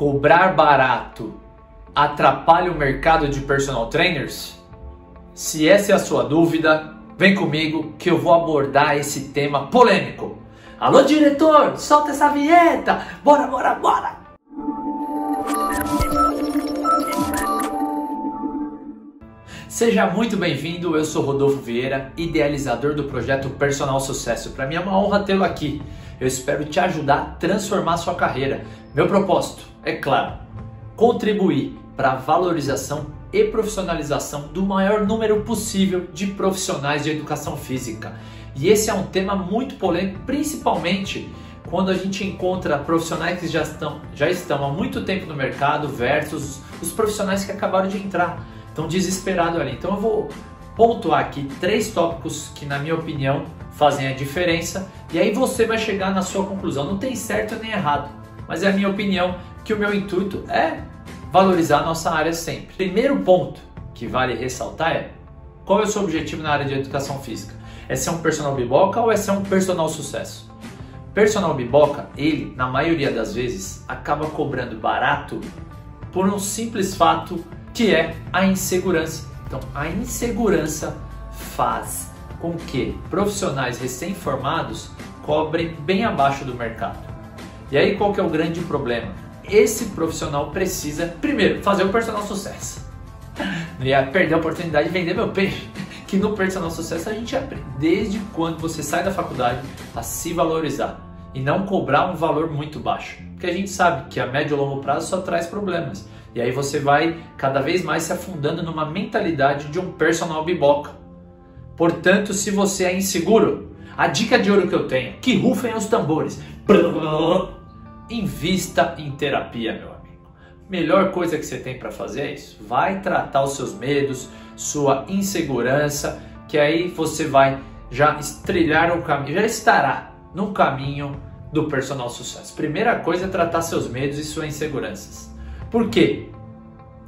Cobrar barato atrapalha o mercado de personal trainers? Se essa é a sua dúvida, vem comigo que eu vou abordar esse tema polêmico. Alô, diretor, solta essa vinheta! Bora, bora, bora! Seja muito bem-vindo, eu sou Rodolfo Vieira, idealizador do projeto Personal Sucesso. Para mim é uma honra tê-lo aqui. Eu espero te ajudar a transformar sua carreira. Meu propósito, é claro, contribuir para a valorização e profissionalização do maior número possível de profissionais de educação física. E esse é um tema muito polêmico, principalmente quando a gente encontra profissionais que já estão, já estão há muito tempo no mercado versus os profissionais que acabaram de entrar, estão desesperados ali. Então eu vou pontuar aqui três tópicos que, na minha opinião, fazem a diferença e aí você vai chegar na sua conclusão. Não tem certo nem errado, mas é a minha opinião que o meu intuito é valorizar a nossa área sempre. Primeiro ponto que vale ressaltar é qual é o seu objetivo na área de educação física? É ser um personal biboca ou é ser um personal sucesso? Personal biboca, ele, na maioria das vezes, acaba cobrando barato por um simples fato que é a insegurança. Então, a insegurança faz com que profissionais recém-formados cobrem bem abaixo do mercado. E aí qual que é o grande problema? esse profissional precisa, primeiro, fazer o personal sucesso. Não ia perder a oportunidade de vender meu peixe. Que no personal sucesso a gente aprende desde quando você sai da faculdade a se valorizar e não cobrar um valor muito baixo. Porque a gente sabe que a médio e longo prazo só traz problemas. E aí você vai cada vez mais se afundando numa mentalidade de um personal biboca. Portanto, se você é inseguro, a dica de ouro que eu tenho, que rufem os tambores invista em terapia, meu amigo. Melhor coisa que você tem para fazer é isso. Vai tratar os seus medos, sua insegurança, que aí você vai já estrilhar o caminho, já estará no caminho do personal sucesso. Primeira coisa é tratar seus medos e suas inseguranças. Por quê?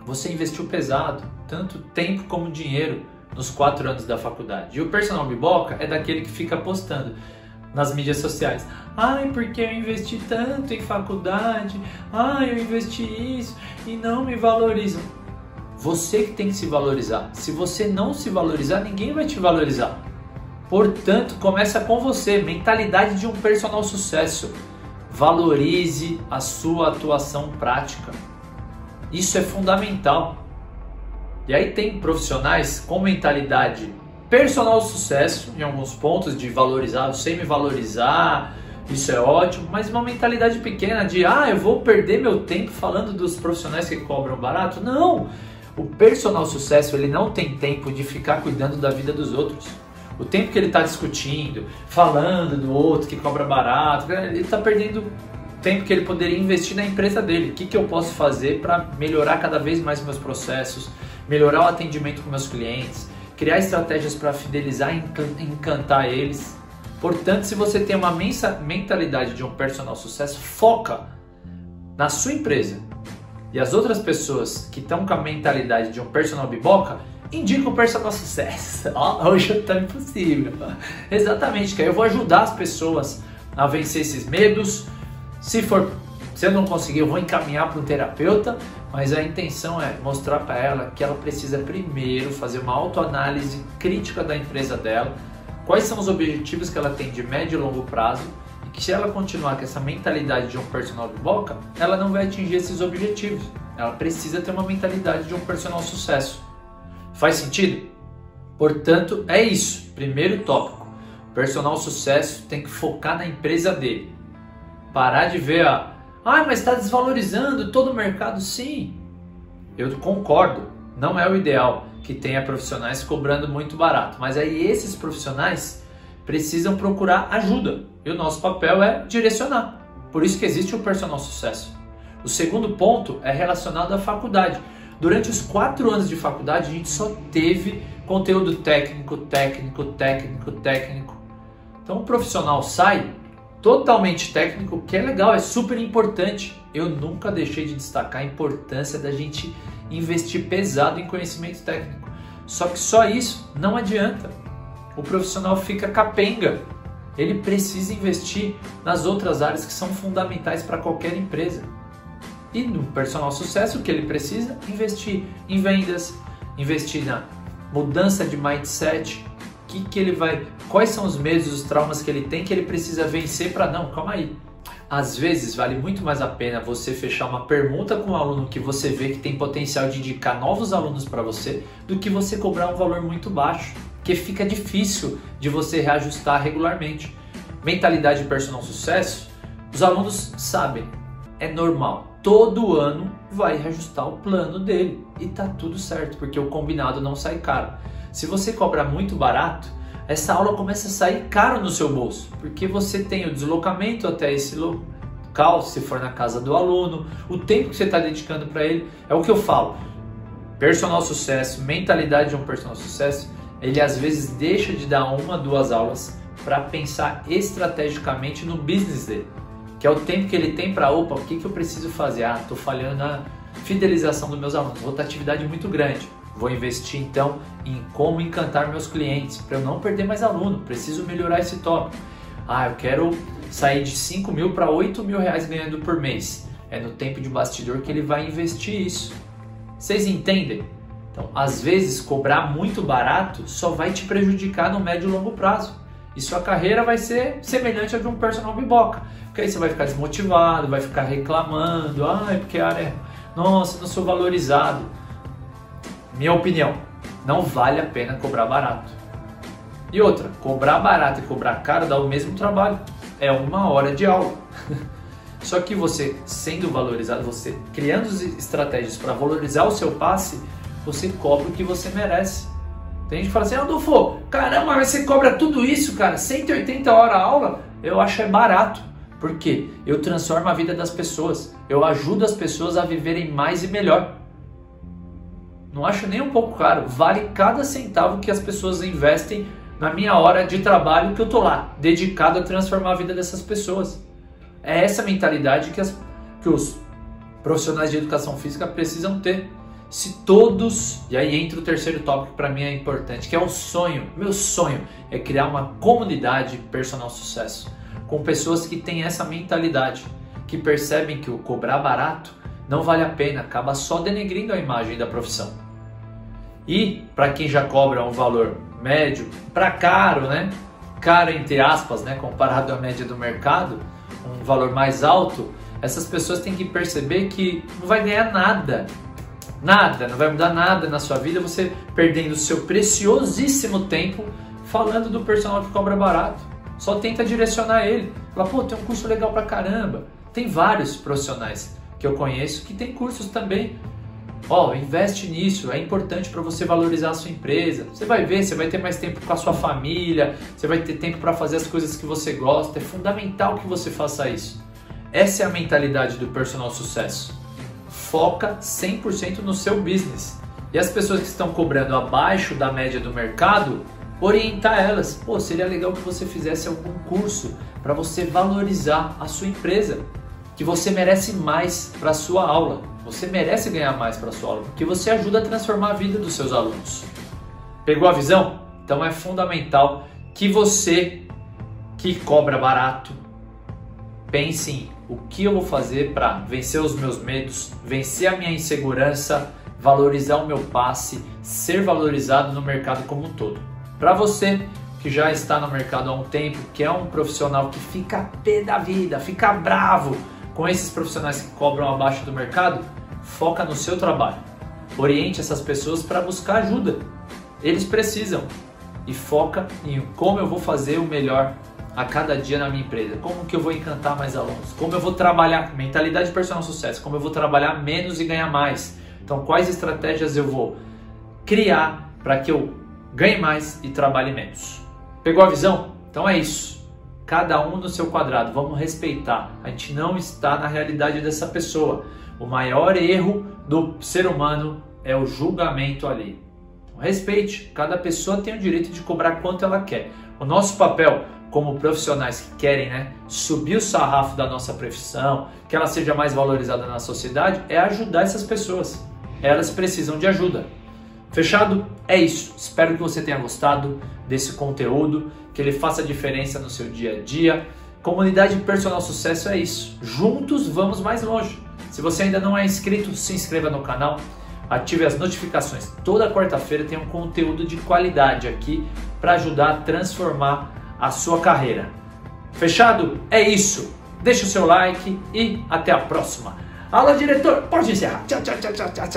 Você investiu pesado, tanto tempo como dinheiro, nos quatro anos da faculdade. E o personal biboca é daquele que fica postando nas mídias sociais. Ai, porque eu investi tanto em faculdade, ai, eu investi isso e não me valorizam. Você que tem que se valorizar. Se você não se valorizar, ninguém vai te valorizar. Portanto, começa com você, mentalidade de um personal sucesso. Valorize a sua atuação prática. Isso é fundamental. E aí tem profissionais com mentalidade personal sucesso em alguns pontos de valorizar, sei me valorizar, isso é ótimo, mas uma mentalidade pequena de ah, eu vou perder meu tempo falando dos profissionais que cobram barato. Não! O personal sucesso ele não tem tempo de ficar cuidando da vida dos outros. O tempo que ele está discutindo, falando do outro que cobra barato, ele está perdendo tempo que ele poderia investir na empresa dele. O que, que eu posso fazer para melhorar cada vez mais meus processos, melhorar o atendimento com meus clientes, criar estratégias para fidelizar e encantar eles. Portanto, se você tem uma mentalidade de um personal sucesso, foca na sua empresa. E as outras pessoas que estão com a mentalidade de um personal biboca, indica o personal sucesso. Oh, hoje tá impossível. Exatamente, que aí eu vou ajudar as pessoas a vencer esses medos. Se for, se eu não conseguir, eu vou encaminhar para um terapeuta mas a intenção é mostrar para ela que ela precisa primeiro fazer uma autoanálise crítica da empresa dela, quais são os objetivos que ela tem de médio e longo prazo, e que se ela continuar com essa mentalidade de um personal de boca, ela não vai atingir esses objetivos. Ela precisa ter uma mentalidade de um personal sucesso. Faz sentido? Portanto, é isso. Primeiro tópico. Personal sucesso tem que focar na empresa dele. Parar de ver a ah, mas está desvalorizando todo o mercado. Sim, eu concordo. Não é o ideal que tenha profissionais cobrando muito barato. Mas aí esses profissionais precisam procurar ajuda. E o nosso papel é direcionar. Por isso que existe o personal sucesso. O segundo ponto é relacionado à faculdade. Durante os quatro anos de faculdade, a gente só teve conteúdo técnico, técnico, técnico, técnico. Então o profissional sai totalmente técnico, que é legal, é super importante. Eu nunca deixei de destacar a importância da gente investir pesado em conhecimento técnico. Só que só isso não adianta. O profissional fica capenga. Ele precisa investir nas outras áreas que são fundamentais para qualquer empresa. E no personal sucesso, o que ele precisa? Investir em vendas, investir na mudança de mindset, que, que ele vai, quais são os medos, os traumas que ele tem que ele precisa vencer para não, calma aí. Às vezes vale muito mais a pena você fechar uma pergunta com um aluno que você vê que tem potencial de indicar novos alunos para você, do que você cobrar um valor muito baixo, que fica difícil de você reajustar regularmente. Mentalidade de personal sucesso, os alunos sabem, é normal. Todo ano vai reajustar o plano dele e tá tudo certo, porque o combinado não sai caro. Se você cobra muito barato, essa aula começa a sair caro no seu bolso, porque você tem o deslocamento até esse local, se for na casa do aluno, o tempo que você está dedicando para ele. É o que eu falo. Personal sucesso, mentalidade de um personal sucesso, ele às vezes deixa de dar uma, duas aulas para pensar estrategicamente no business dele, que é o tempo que ele tem para, opa, o que, que eu preciso fazer? Ah, estou falhando na fidelização dos meus alunos, rotatividade muito grande Vou investir então em como encantar meus clientes para eu não perder mais aluno. Preciso melhorar esse tópico. Ah, eu quero sair de 5 mil para 8 mil reais ganhando por mês. É no tempo de bastidor que ele vai investir isso. Vocês entendem? Então, às vezes, cobrar muito barato só vai te prejudicar no médio e longo prazo. E sua carreira vai ser semelhante a de um personal biboca. Porque aí você vai ficar desmotivado, vai ficar reclamando. Ah, é porque a área. É, nossa, não sou valorizado. Minha opinião, não vale a pena cobrar barato. E outra, cobrar barato e cobrar caro dá o mesmo trabalho. É uma hora de aula. Só que você sendo valorizado, você criando estratégias para valorizar o seu passe, você cobra o que você merece. Tem gente que fala assim, Adolfo, caramba, mas você cobra tudo isso, cara, 180 horas aula? Eu acho é barato. Por quê? Eu transformo a vida das pessoas. Eu ajudo as pessoas a viverem mais e melhor. Não acho nem um pouco caro. Vale cada centavo que as pessoas investem na minha hora de trabalho que eu tô lá, dedicado a transformar a vida dessas pessoas. É essa mentalidade que, as, que os profissionais de educação física precisam ter. Se todos, e aí entra o terceiro tópico que para mim é importante, que é um sonho. Meu sonho é criar uma comunidade personal sucesso com pessoas que têm essa mentalidade, que percebem que o cobrar barato não vale a pena, acaba só denegrindo a imagem da profissão. E para quem já cobra um valor médio, para caro, né? Caro entre aspas, né? Comparado à média do mercado, um valor mais alto, essas pessoas têm que perceber que não vai ganhar nada. Nada, não vai mudar nada na sua vida você perdendo o seu preciosíssimo tempo falando do personal que cobra barato. Só tenta direcionar ele. Fala, pô, tem um curso legal pra caramba. Tem vários profissionais que eu conheço que tem cursos também Ó, oh, investe nisso, é importante para você valorizar a sua empresa. Você vai ver, você vai ter mais tempo com a sua família, você vai ter tempo para fazer as coisas que você gosta. É fundamental que você faça isso. Essa é a mentalidade do personal sucesso. Foca 100% no seu business. E as pessoas que estão cobrando abaixo da média do mercado, orientar elas. Pô, seria legal que você fizesse algum curso para você valorizar a sua empresa, que você merece mais para a sua aula. Você merece ganhar mais para sua aula, porque você ajuda a transformar a vida dos seus alunos. Pegou a visão? Então é fundamental que você que cobra barato pense em o que eu vou fazer para vencer os meus medos, vencer a minha insegurança, valorizar o meu passe, ser valorizado no mercado como um todo. Para você que já está no mercado há um tempo, que é um profissional que fica pé da vida, fica bravo com esses profissionais que cobram abaixo do mercado, foca no seu trabalho. Oriente essas pessoas para buscar ajuda. Eles precisam. E foca em como eu vou fazer o melhor a cada dia na minha empresa. Como que eu vou encantar mais alunos? Como eu vou trabalhar mentalidade personal sucesso? Como eu vou trabalhar menos e ganhar mais? Então, quais estratégias eu vou criar para que eu ganhe mais e trabalhe menos? Pegou a visão? Então é isso cada um no seu quadrado, vamos respeitar. A gente não está na realidade dessa pessoa. O maior erro do ser humano é o julgamento ali. Então, respeite, cada pessoa tem o direito de cobrar quanto ela quer. O nosso papel como profissionais que querem né, subir o sarrafo da nossa profissão, que ela seja mais valorizada na sociedade, é ajudar essas pessoas. Elas precisam de ajuda. Fechado? É isso. Espero que você tenha gostado desse conteúdo, que ele faça diferença no seu dia a dia. Comunidade Personal Sucesso é isso. Juntos vamos mais longe. Se você ainda não é inscrito, se inscreva no canal, ative as notificações. Toda quarta-feira tem um conteúdo de qualidade aqui para ajudar a transformar a sua carreira. Fechado? É isso. Deixe o seu like e até a próxima. Alô, diretor, pode encerrar. Tchau, tchau, tchau, tchau, tchau.